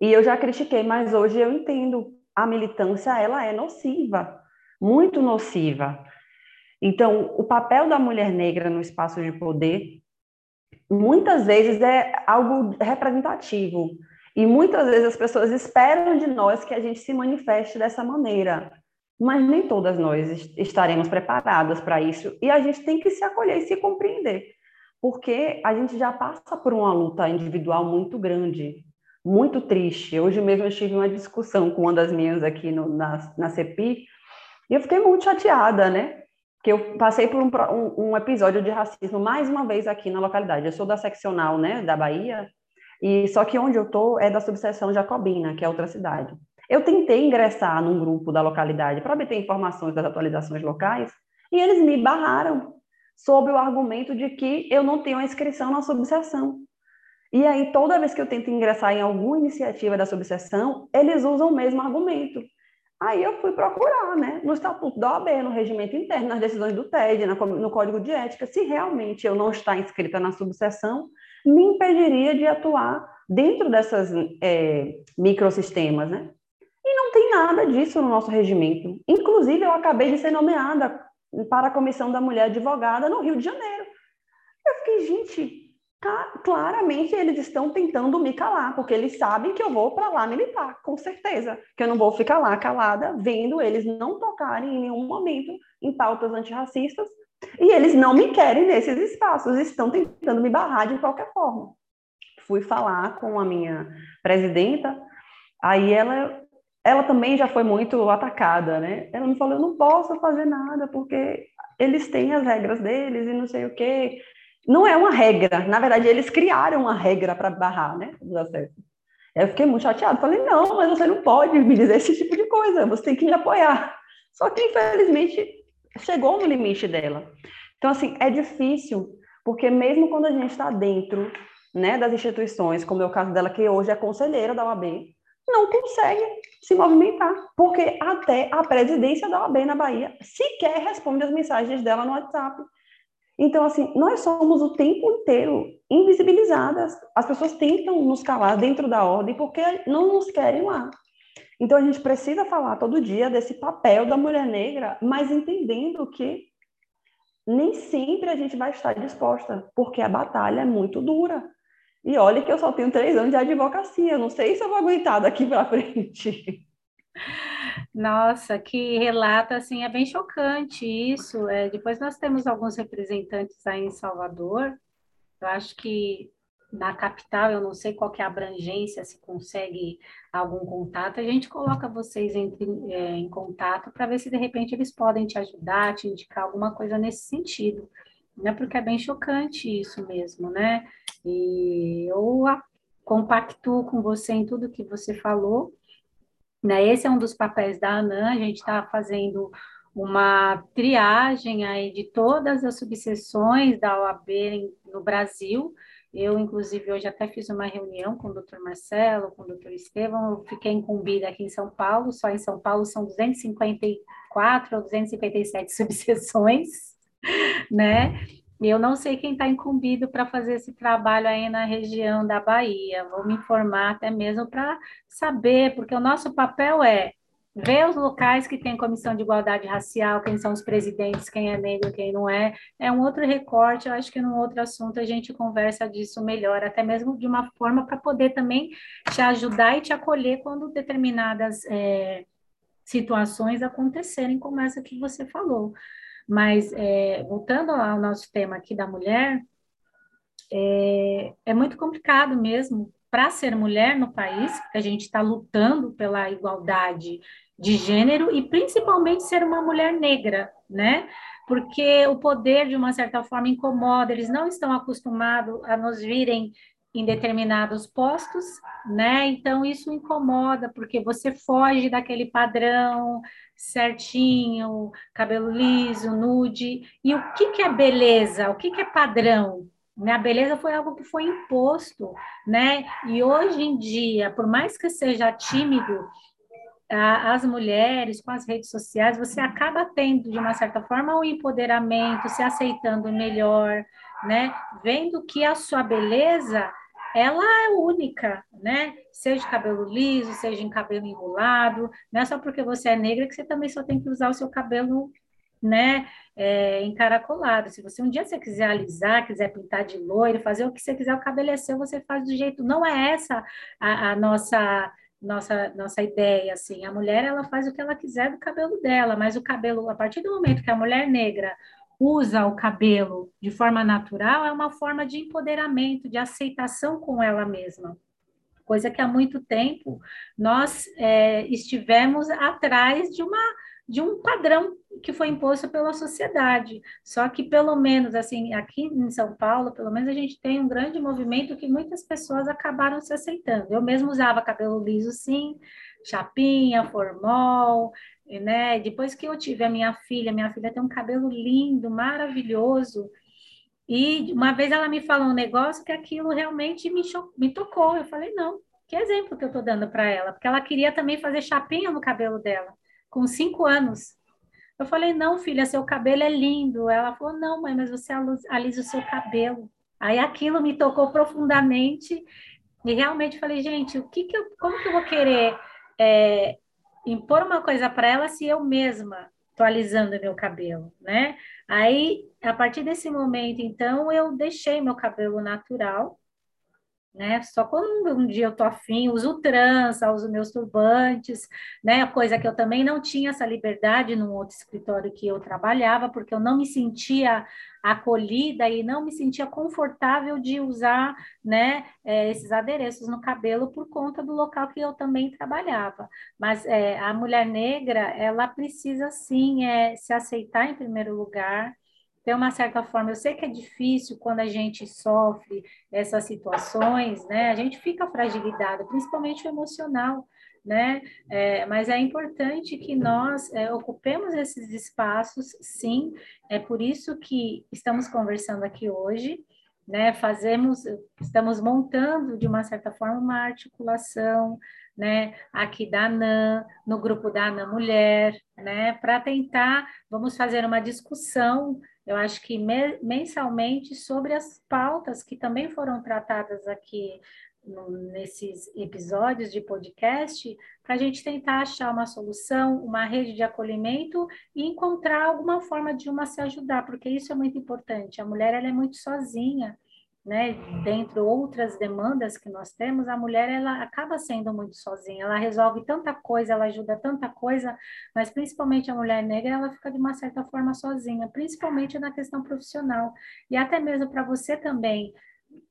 E eu já critiquei, mas hoje eu entendo. A militância, ela é nociva, muito nociva. Então, o papel da mulher negra no espaço de poder, muitas vezes é algo representativo. E muitas vezes as pessoas esperam de nós que a gente se manifeste dessa maneira, mas nem todas nós estaremos preparadas para isso e a gente tem que se acolher e se compreender, porque a gente já passa por uma luta individual muito grande, muito triste. Hoje mesmo eu tive uma discussão com uma das minhas aqui no, na, na CEPI e eu fiquei muito chateada, né? que eu passei por um, um, um, episódio de racismo mais uma vez aqui na localidade. Eu sou da seccional, né, da Bahia, e só que onde eu tô é da subseção Jacobina, que é outra cidade. Eu tentei ingressar num grupo da localidade para obter informações das atualizações locais e eles me barraram sob o argumento de que eu não tenho a inscrição na subseção. E aí, toda vez que eu tento ingressar em alguma iniciativa da subseção, eles usam o mesmo argumento. Aí eu fui procurar, né, no estatuto da OAB, no regimento interno, nas decisões do TED, no código de ética, se realmente eu não estar inscrita na subseção, me impediria de atuar dentro dessas é, microsistemas, né? E não tem nada disso no nosso regimento. Inclusive, eu acabei de ser nomeada para a Comissão da Mulher Advogada no Rio de Janeiro. Eu fiquei, gente, claramente eles estão tentando me calar, porque eles sabem que eu vou para lá militar, com certeza. Que eu não vou ficar lá calada, vendo eles não tocarem em nenhum momento em pautas antirracistas, e eles não me querem nesses espaços, estão tentando me barrar de qualquer forma. Fui falar com a minha presidenta, aí ela ela também já foi muito atacada, né? Ela me falou, eu não posso fazer nada, porque eles têm as regras deles e não sei o quê. Não é uma regra, na verdade, eles criaram uma regra para barrar, né. Eu fiquei muito chateada, falei, não, mas você não pode me dizer esse tipo de coisa, você tem que me apoiar. Só que, infelizmente, chegou no limite dela. Então, assim, é difícil, porque mesmo quando a gente está dentro né, das instituições, como é o caso dela, que hoje é conselheira da OAB, não consegue se movimentar, porque até a presidência da OAB na Bahia sequer responde as mensagens dela no WhatsApp. Então, assim, nós somos o tempo inteiro invisibilizadas. As pessoas tentam nos calar dentro da ordem porque não nos querem lá. Então, a gente precisa falar todo dia desse papel da mulher negra, mas entendendo que nem sempre a gente vai estar disposta, porque a batalha é muito dura. E olha que eu só tenho três anos de advocacia, não sei se eu vou aguentar daqui para frente. Nossa, que relato, assim, é bem chocante isso. É, depois nós temos alguns representantes aí em Salvador. Eu acho que na capital, eu não sei qual que é a abrangência, se consegue algum contato, a gente coloca vocês entre, é, em contato para ver se de repente eles podem te ajudar, te indicar alguma coisa nesse sentido, né? Porque é bem chocante isso mesmo, né? E eu compactuo com você em tudo que você falou, né? Esse é um dos papéis da ANAN, a gente está fazendo uma triagem aí de todas as subseções da OAB no Brasil. Eu, inclusive, hoje até fiz uma reunião com o doutor Marcelo, com o doutor Estevam, eu fiquei incumbida aqui em São Paulo, só em São Paulo são 254 ou 257 subseções, né? Eu não sei quem está incumbido para fazer esse trabalho aí na região da Bahia. Vou me informar até mesmo para saber, porque o nosso papel é ver os locais que tem comissão de igualdade racial, quem são os presidentes, quem é negro, quem não é. É um outro recorte, eu acho que num outro assunto a gente conversa disso melhor, até mesmo de uma forma para poder também te ajudar e te acolher quando determinadas é, situações acontecerem, como essa que você falou. Mas, é, voltando ao nosso tema aqui da mulher, é, é muito complicado mesmo para ser mulher no país, a gente está lutando pela igualdade de gênero e principalmente ser uma mulher negra, né? Porque o poder, de uma certa forma, incomoda, eles não estão acostumados a nos virem em determinados postos, né? Então isso incomoda, porque você foge daquele padrão certinho, cabelo liso, nude. E o que, que é beleza? O que, que é padrão? Né? A beleza foi algo que foi imposto, né? E hoje em dia, por mais que seja tímido, as mulheres com as redes sociais, você acaba tendo, de uma certa forma, um empoderamento, se aceitando melhor, né? Vendo que a sua beleza ela é única, né? Seja cabelo liso, seja em cabelo enrolado, não é só porque você é negra que você também só tem que usar o seu cabelo, né, é, encaracolado. Se você um dia você quiser alisar, quiser pintar de loiro, fazer o que você quiser, o cabelo é seu, você faz do jeito. Não é essa a, a nossa nossa nossa ideia assim. A mulher ela faz o que ela quiser do cabelo dela, mas o cabelo a partir do momento que a mulher negra usa o cabelo de forma natural, é uma forma de empoderamento, de aceitação com ela mesma. Coisa que há muito tempo nós é, estivemos atrás de uma de um padrão que foi imposto pela sociedade. Só que, pelo menos, assim, aqui em São Paulo, pelo menos a gente tem um grande movimento que muitas pessoas acabaram se aceitando. Eu mesmo usava cabelo liso, sim, chapinha, formol, né? Depois que eu tive a minha filha, minha filha tem um cabelo lindo, maravilhoso. E uma vez ela me falou um negócio que aquilo realmente me, me tocou. Eu falei, não, que exemplo que eu estou dando para ela? Porque ela queria também fazer chapinha no cabelo dela, com cinco anos. Eu falei, não, filha, seu cabelo é lindo. Ela falou, não, mãe, mas você alisa o seu cabelo. Aí aquilo me tocou profundamente e realmente falei, gente, o que que eu, como que eu vou querer é, impor uma coisa para ela se eu mesma estou alisando meu cabelo, né? Aí, a partir desse momento, então, eu deixei meu cabelo natural, né? Só quando um dia eu tô afim, uso trança, uso meus turbantes, né? Coisa que eu também não tinha essa liberdade no outro escritório que eu trabalhava, porque eu não me sentia acolhida e não me sentia confortável de usar, né, é, esses adereços no cabelo por conta do local que eu também trabalhava. Mas é, a mulher negra, ela precisa sim é, se aceitar em primeiro lugar, de uma certa forma, eu sei que é difícil quando a gente sofre essas situações, né? A gente fica fragilizado, principalmente o emocional, né? É, mas é importante que nós é, ocupemos esses espaços, sim. É por isso que estamos conversando aqui hoje, né? Fazemos, estamos montando de uma certa forma uma articulação, né? Aqui da ANAM, no grupo da ANAM Mulher, né? Para tentar, vamos fazer uma discussão eu acho que mensalmente sobre as pautas que também foram tratadas aqui nesses episódios de podcast, para a gente tentar achar uma solução, uma rede de acolhimento e encontrar alguma forma de uma se ajudar, porque isso é muito importante. A mulher ela é muito sozinha, né, outras demandas que nós temos, a mulher ela acaba sendo muito sozinha, ela resolve tanta coisa, ela ajuda tanta coisa, mas principalmente a mulher negra, ela fica de uma certa forma sozinha, principalmente na questão profissional. E até mesmo para você também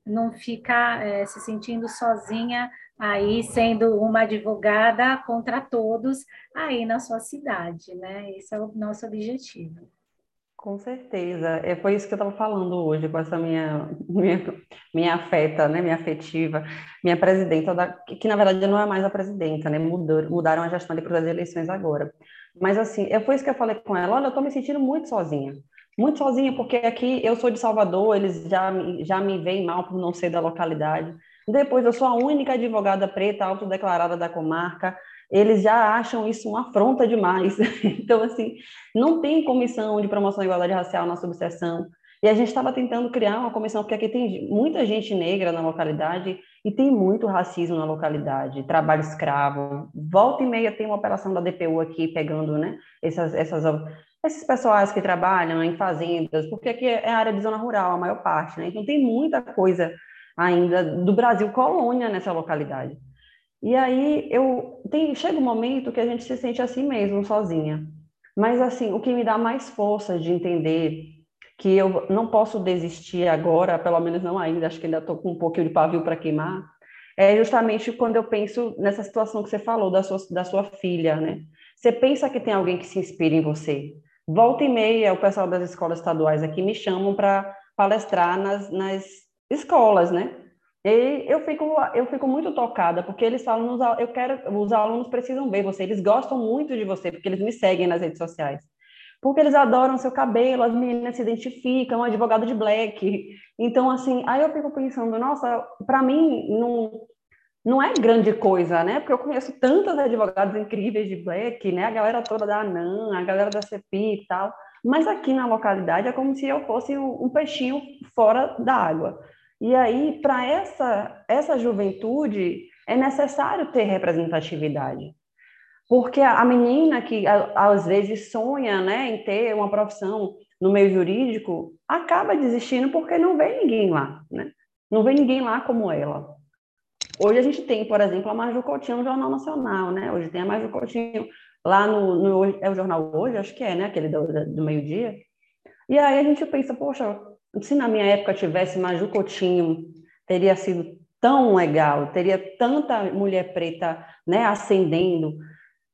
não ficar é, se sentindo sozinha aí sendo uma advogada contra todos aí na sua cidade, né? Esse é o nosso objetivo. Com certeza. É, foi isso que eu estava falando hoje com essa minha, minha, minha afeta, né? minha afetiva, minha presidenta, da, que, que, na verdade não é mais a presidenta, né? Mudou, mudaram a gestão para as eleições agora. Mas assim, é, foi isso que eu falei com ela, olha, eu estou me sentindo muito sozinha. Muito sozinha, porque aqui eu sou de Salvador, eles já, já me veem mal por não ser da localidade. Depois, eu sou a única advogada preta autodeclarada da comarca eles já acham isso uma afronta demais. [laughs] Então, assim, não tem comissão de promoção da igualdade racial na subseção. E a gente estava tentando criar uma comissão, porque aqui tem muita gente negra na localidade e tem muito racismo na localidade, trabalho escravo. Volta e meia tem uma operação da DPU aqui pegando, né, essas, essas, esses pessoais que trabalham em fazendas, porque aqui é área de zona rural, a maior parte, né? Então tem muita coisa ainda do Brasil colônia nessa localidade. E aí eu tem, chega um momento que a gente se sente assim mesmo, sozinha. Mas assim, o que me dá mais força de entender que eu não posso desistir agora, pelo menos não ainda, acho que ainda estou com um pouquinho de pavio para queimar, é justamente quando eu penso nessa situação que você falou da sua, da sua filha, né? Você pensa que tem alguém que se inspira em você. Volta e meia, o pessoal das escolas estaduais aqui me chamam para palestrar nas, nas escolas, né? E eu fico, eu fico muito tocada, porque eles falam, eu quero, os alunos precisam ver você, eles gostam muito de você, porque eles me seguem nas redes sociais. Porque eles adoram seu cabelo, as meninas se identificam, advogado de black. Então, assim, aí eu fico pensando, nossa, para mim não, não é grande coisa, né? Porque eu conheço tantas advogadas incríveis de black, né? A galera toda da ANAM, a galera da CEPI e tal. Mas aqui na localidade é como se eu fosse um peixinho fora da água. E aí, para essa, essa juventude, é necessário ter representatividade. Porque a menina que às vezes sonha né, em ter uma profissão no meio jurídico, acaba desistindo porque não vê ninguém lá, né? Não vê ninguém lá como ela. Hoje a gente tem, por exemplo, a Maju Coutinho no Jornal Nacional, né? Hoje tem a Maju Coutinho lá no, no é o jornal hoje, acho que é, né? Aquele do, do meio-dia. E aí a gente pensa, poxa, se na minha época tivesse Maju Coutinho, teria sido tão legal, teria tanta mulher preta né, ascendendo.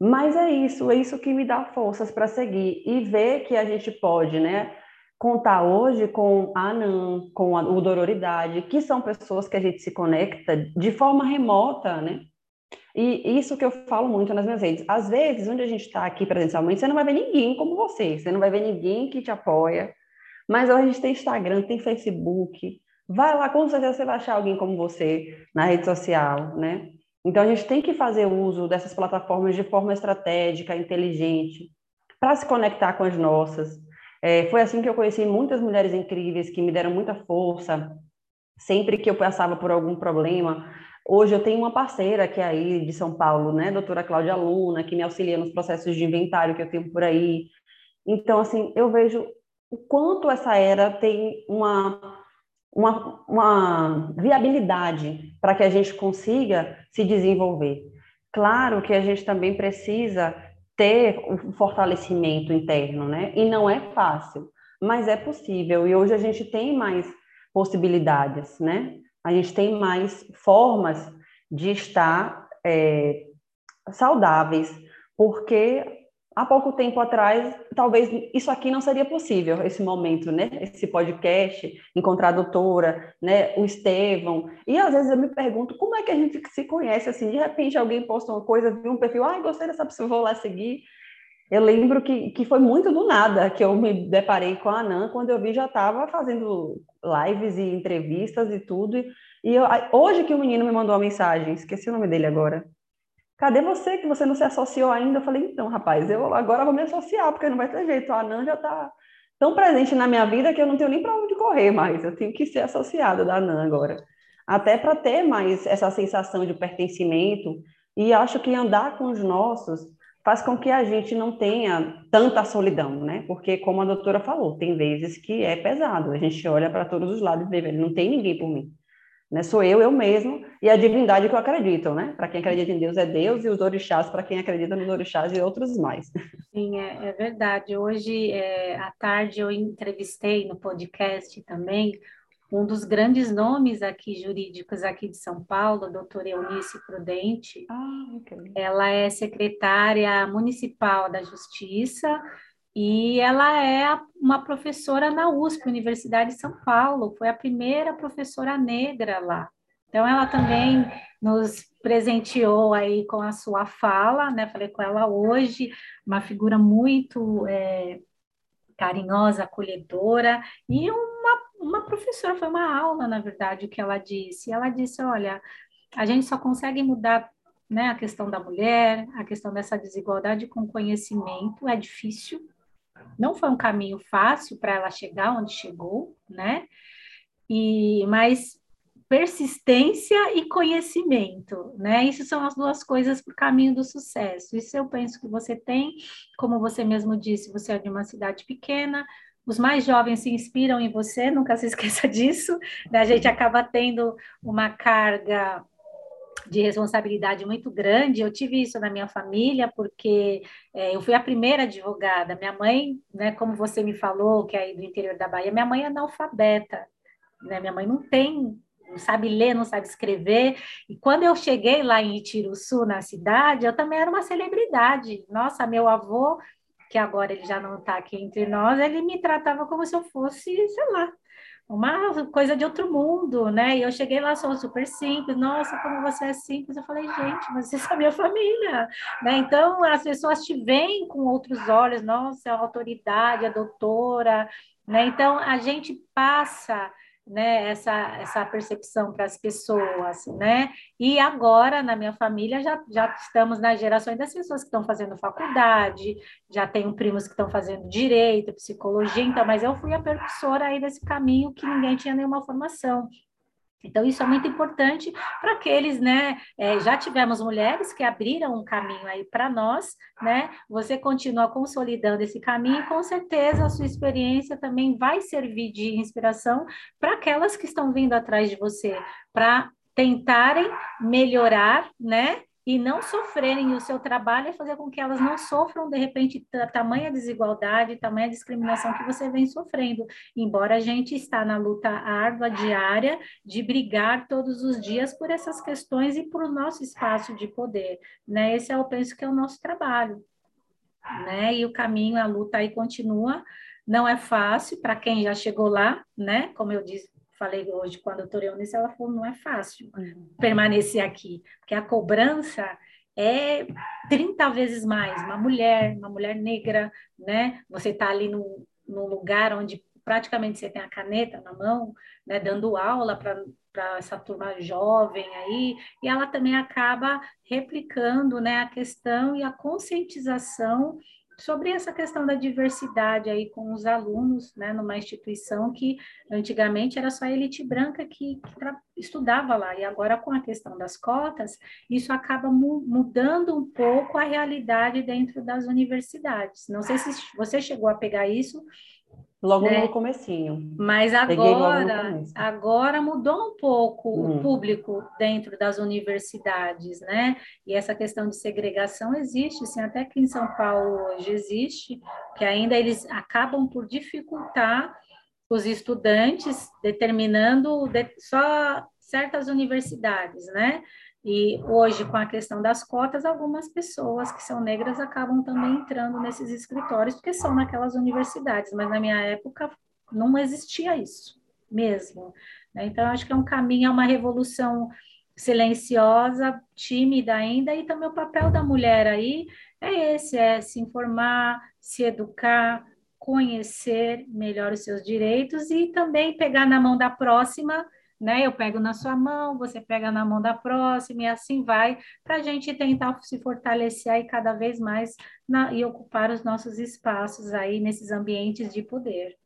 Mas é isso, é isso que me dá forças para seguir e ver que a gente pode, né, contar hoje com a ANAM, com a, o Dororidade, que são pessoas que a gente se conecta de forma remota, né? E isso que eu falo muito nas minhas redes. Às vezes, onde a gente está aqui presencialmente, você não vai ver ninguém como você, você não vai ver ninguém que te apoia, mas a gente tem Instagram, tem Facebook. Vai lá, com certeza você vai achar alguém como você na rede social, né? Então a gente tem que fazer uso dessas plataformas de forma estratégica, inteligente, para se conectar com as nossas. É, foi assim que eu conheci muitas mulheres incríveis que me deram muita força. Sempre que eu passava por algum problema, Hoje eu tenho uma parceira que é aí de São Paulo, né, doutora Cláudia Luna, que me auxilia nos processos de inventário que eu tenho por aí. Então, assim, eu vejo o quanto essa era tem uma, uma, uma viabilidade para que a gente consiga se desenvolver. Claro que a gente também precisa ter um fortalecimento interno, né? E não é fácil, mas é possível. E hoje a gente tem mais possibilidades, né? A gente tem mais formas de estar é, saudáveis, porque há pouco tempo atrás, talvez isso aqui não seria possível, esse momento, né? Esse podcast, encontrar a doutora, né? O Estevão. E às vezes eu me pergunto como é que a gente se conhece assim, de repente alguém posta uma coisa, viu um perfil, ai, gostei dessa pessoa, vou lá seguir. Eu lembro que, que foi muito do nada que eu me deparei com a Anan, quando eu vi já estava fazendo lives e entrevistas e tudo. E eu, hoje que o menino me mandou uma mensagem, esqueci o nome dele agora, cadê você que você não se associou ainda? Eu falei, então, rapaz, eu agora vou me associar, porque não vai ter jeito, a Anan já está tão presente na minha vida que eu não tenho nem para onde correr mais, eu tenho que ser associada da Anan agora. Até para ter mais essa sensação de pertencimento, e acho que andar com os nossos faz com que a gente não tenha tanta solidão, né? Porque, como a doutora falou, tem vezes que é pesado, a gente olha para todos os lados e vê, não tem ninguém por mim. Né? Sou eu, eu mesmo, e a divindade que eu acredito, né? Para quem acredita em Deus é Deus, e os orixás para quem acredita nos orixás e outros mais. Sim, é, é verdade. Hoje, é, à tarde, eu entrevistei no podcast também um dos grandes nomes aqui jurídicos aqui de São Paulo, a doutora Eunice Prudente. Ah, okay. Ela é secretária municipal da Justiça e ela é uma professora na USP, Universidade de São Paulo, foi a primeira professora negra lá. Então, ela também nos presenteou aí com a sua fala, né? Falei com ela hoje, uma figura muito é, carinhosa, acolhedora, e uma, uma professora, foi uma aula, na verdade, o que ela disse. Ela disse: olha, a gente só consegue mudar né, a questão da mulher, a questão dessa desigualdade com conhecimento, é difícil, não foi um caminho fácil para ela chegar onde chegou, né? E mas persistência e conhecimento, né? Isso são as duas coisas para o caminho do sucesso. Isso eu penso que você tem, como você mesmo disse, você é de uma cidade pequena, os mais jovens se inspiram em você, nunca se [laughs] esqueça disso. Né? A gente acaba tendo uma carga de responsabilidade muito grande. Eu tive isso na minha família, porque é, eu fui a primeira advogada. Minha mãe, né, como você me falou, que é do interior da Bahia, minha mãe é analfabeta. Né? Minha mãe não tem, não sabe ler, não sabe escrever. E quando eu cheguei lá em Itiruçu, na cidade, eu também era uma celebridade. Nossa, meu avô, que agora ele já não está aqui entre nós, ele me tratava como se eu fosse, sei lá, uma coisa de outro mundo, né? E eu cheguei lá, sou super simples, nossa, como você é simples. Eu falei, gente, mas você é minha [laughs] família, né? Então, as pessoas te veem com outros olhos, nossa, é a autoridade, a doutora, né? Então, a gente passa né, essa, essa percepção para as pessoas, né? E agora, na minha família, já, já estamos nas gerações das pessoas que estão fazendo faculdade, já tenho primos que estão fazendo direito, psicologia, então, mas eu fui a percussora aí desse caminho que ninguém tinha nenhuma formação. Então, isso é muito importante para aqueles, né? É, já tivemos mulheres que abriram um caminho aí para nós, né? Você continua consolidando esse caminho com certeza a sua experiência também vai servir de inspiração para aquelas que estão vindo atrás de você, para tentarem melhorar, né? E não sofrerem o seu trabalho é fazer com que elas não sofram, de repente, tamanha desigualdade, tamanha discriminação que você vem sofrendo, embora a gente está na luta árdua, diária, de brigar todos os dias por essas questões e por o nosso espaço de poder, né? Esse é, eu penso, que é o nosso trabalho, né? E o caminho, a luta aí continua, não é fácil para quem já chegou lá, né? Como eu disse, falei hoje com a doutora Eunice, ela falou, não é fácil uhum. permanecer aqui, porque a cobrança é 30 vezes mais. Uma mulher, uma mulher negra, né? Você está ali no, no lugar onde praticamente você tem a caneta na mão, né? Dando aula para essa turma jovem aí, e ela também acaba replicando, né? A questão e a conscientização sobre essa questão da diversidade aí com os alunos, né, numa instituição que antigamente era só a elite branca que, que estudava lá, e agora com a questão das cotas, isso acaba mu mudando um pouco a realidade dentro das universidades. Não sei se você chegou a pegar isso, Logo né? no comecinho. Mas agora, agora mudou um pouco hum. o público dentro das universidades, né? E essa questão de segregação existe, sim, até que em São Paulo hoje existe, que ainda eles acabam por dificultar os estudantes, determinando de, só certas universidades, né? E hoje, com a questão das cotas, algumas pessoas que são negras acabam também entrando nesses escritórios, porque são naquelas universidades, mas na minha época não existia isso mesmo. Né? Então, acho que é um caminho, é uma revolução silenciosa, tímida ainda, e também o papel da mulher aí é esse, é se informar, se educar, conhecer melhor os seus direitos e também pegar na mão da próxima né? Eu pego na sua mão, você pega na mão da próxima e assim vai, para a gente tentar se fortalecer aí cada vez mais na, e ocupar os nossos espaços aí nesses ambientes de poder.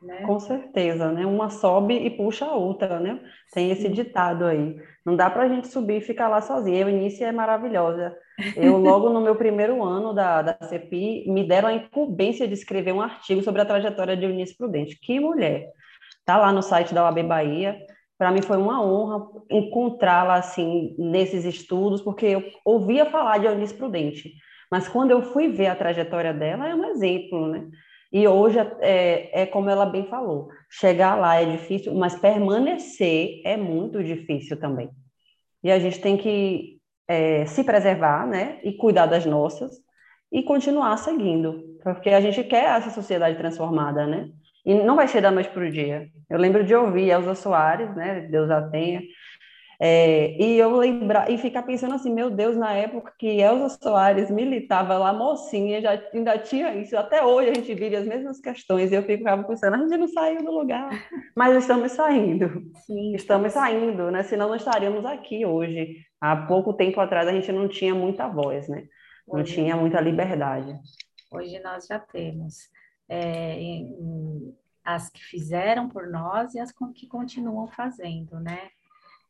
Né? Com certeza, né? Uma sobe e puxa a outra, né? Tem esse ditado aí. Não dá para a gente subir e ficar lá sozinha. A Eunice é maravilhosa. Eu, logo no meu primeiro ano da, da CEPI, me deram a incumbência de escrever um artigo sobre a trajetória de Eunice Prudente. Que mulher! Tá lá no site da UAB Bahia para mim foi uma honra encontrá-la assim nesses estudos, porque eu ouvia falar de Eunice Prudente, mas quando eu fui ver a trajetória dela, é um exemplo, né? E hoje é, é como ela bem falou, chegar lá é difícil, mas permanecer é muito difícil também. E a gente tem que é, se preservar, né? E cuidar das nossas e continuar seguindo, porque a gente quer essa sociedade transformada, né? E não vai ser da noite para o dia. Eu lembro de ouvir Elza Soares, né? Deus a tenha. É, e eu lembrar e ficar pensando assim, meu Deus, na época que Elza Soares militava lá, mocinha, já ainda tinha isso. Até hoje a gente vive as mesmas questões e eu ficava pensando, a gente não saiu do lugar, mas estamos saindo. Sim, estamos saindo, né? Senão não estaríamos aqui hoje. Há pouco tempo atrás a gente não tinha muita voz, né? Não hoje, tinha muita liberdade. Hoje nós já temos é, em, as que fizeram por nós e as que continuam fazendo, né?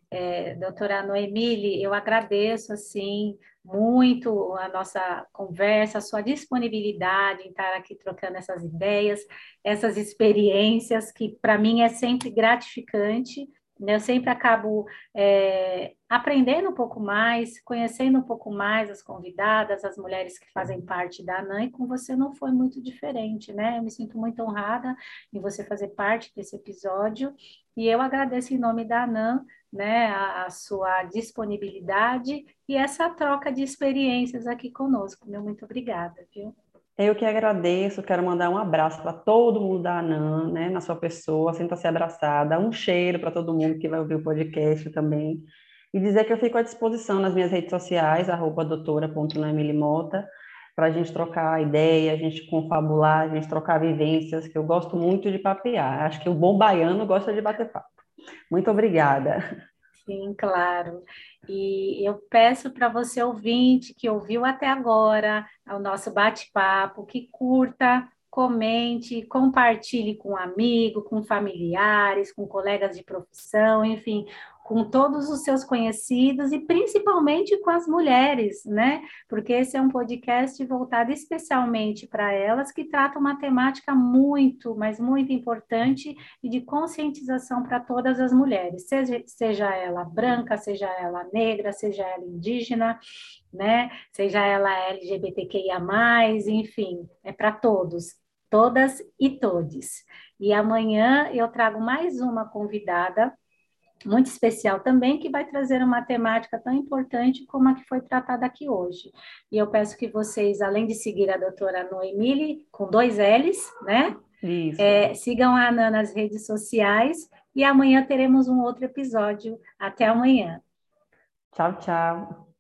É, doutora Noemile, eu agradeço, assim, muito a nossa conversa, a sua disponibilidade em estar aqui trocando essas ideias, essas experiências, que para mim é sempre gratificante? Eu sempre acabo é, aprendendo um pouco mais, conhecendo um pouco mais as convidadas, as mulheres que fazem parte da ANAN, e com você não foi muito diferente, né? Eu me sinto muito honrada em você fazer parte desse episódio, e eu agradeço em nome da ANAN, né, a, a sua disponibilidade e essa troca de experiências aqui conosco. Meu muito obrigada, viu? Eu que agradeço, quero mandar um abraço para todo mundo da ANAN, né, na sua pessoa, sinta-se abraçada, um cheiro para todo mundo que vai ouvir o podcast também, e dizer que eu fico à disposição nas minhas redes sociais, arroba doutora.noemilimota, para a gente trocar ideia, a gente confabular, a gente trocar vivências, que eu gosto muito de papear. Acho que o bom baiano gosta de bater papo. Muito obrigada. Sim, claro. E eu peço para você ouvinte que ouviu até agora o nosso bate-papo, que curta, comente, compartilhe com um amigo, com familiares, com colegas de profissão, enfim, com todos os seus conhecidos e principalmente com as mulheres, né? Porque esse é um podcast voltado especialmente para elas, que trata uma temática muito, mas muito importante e de conscientização para todas as mulheres, seja, seja ela branca, seja ela negra, seja ela indígena, né? Seja ela LGBTQIA, enfim, é para todos, todas e todes. E amanhã eu trago mais uma convidada muito especial também, que vai trazer uma temática tão importante como a que foi tratada aqui hoje. E eu peço que vocês, além de seguir a doutora Noemile, com dois L's, né? Isso. É, sigam a Ana nas redes sociais e amanhã teremos um outro episódio. Até amanhã. Tchau, tchau.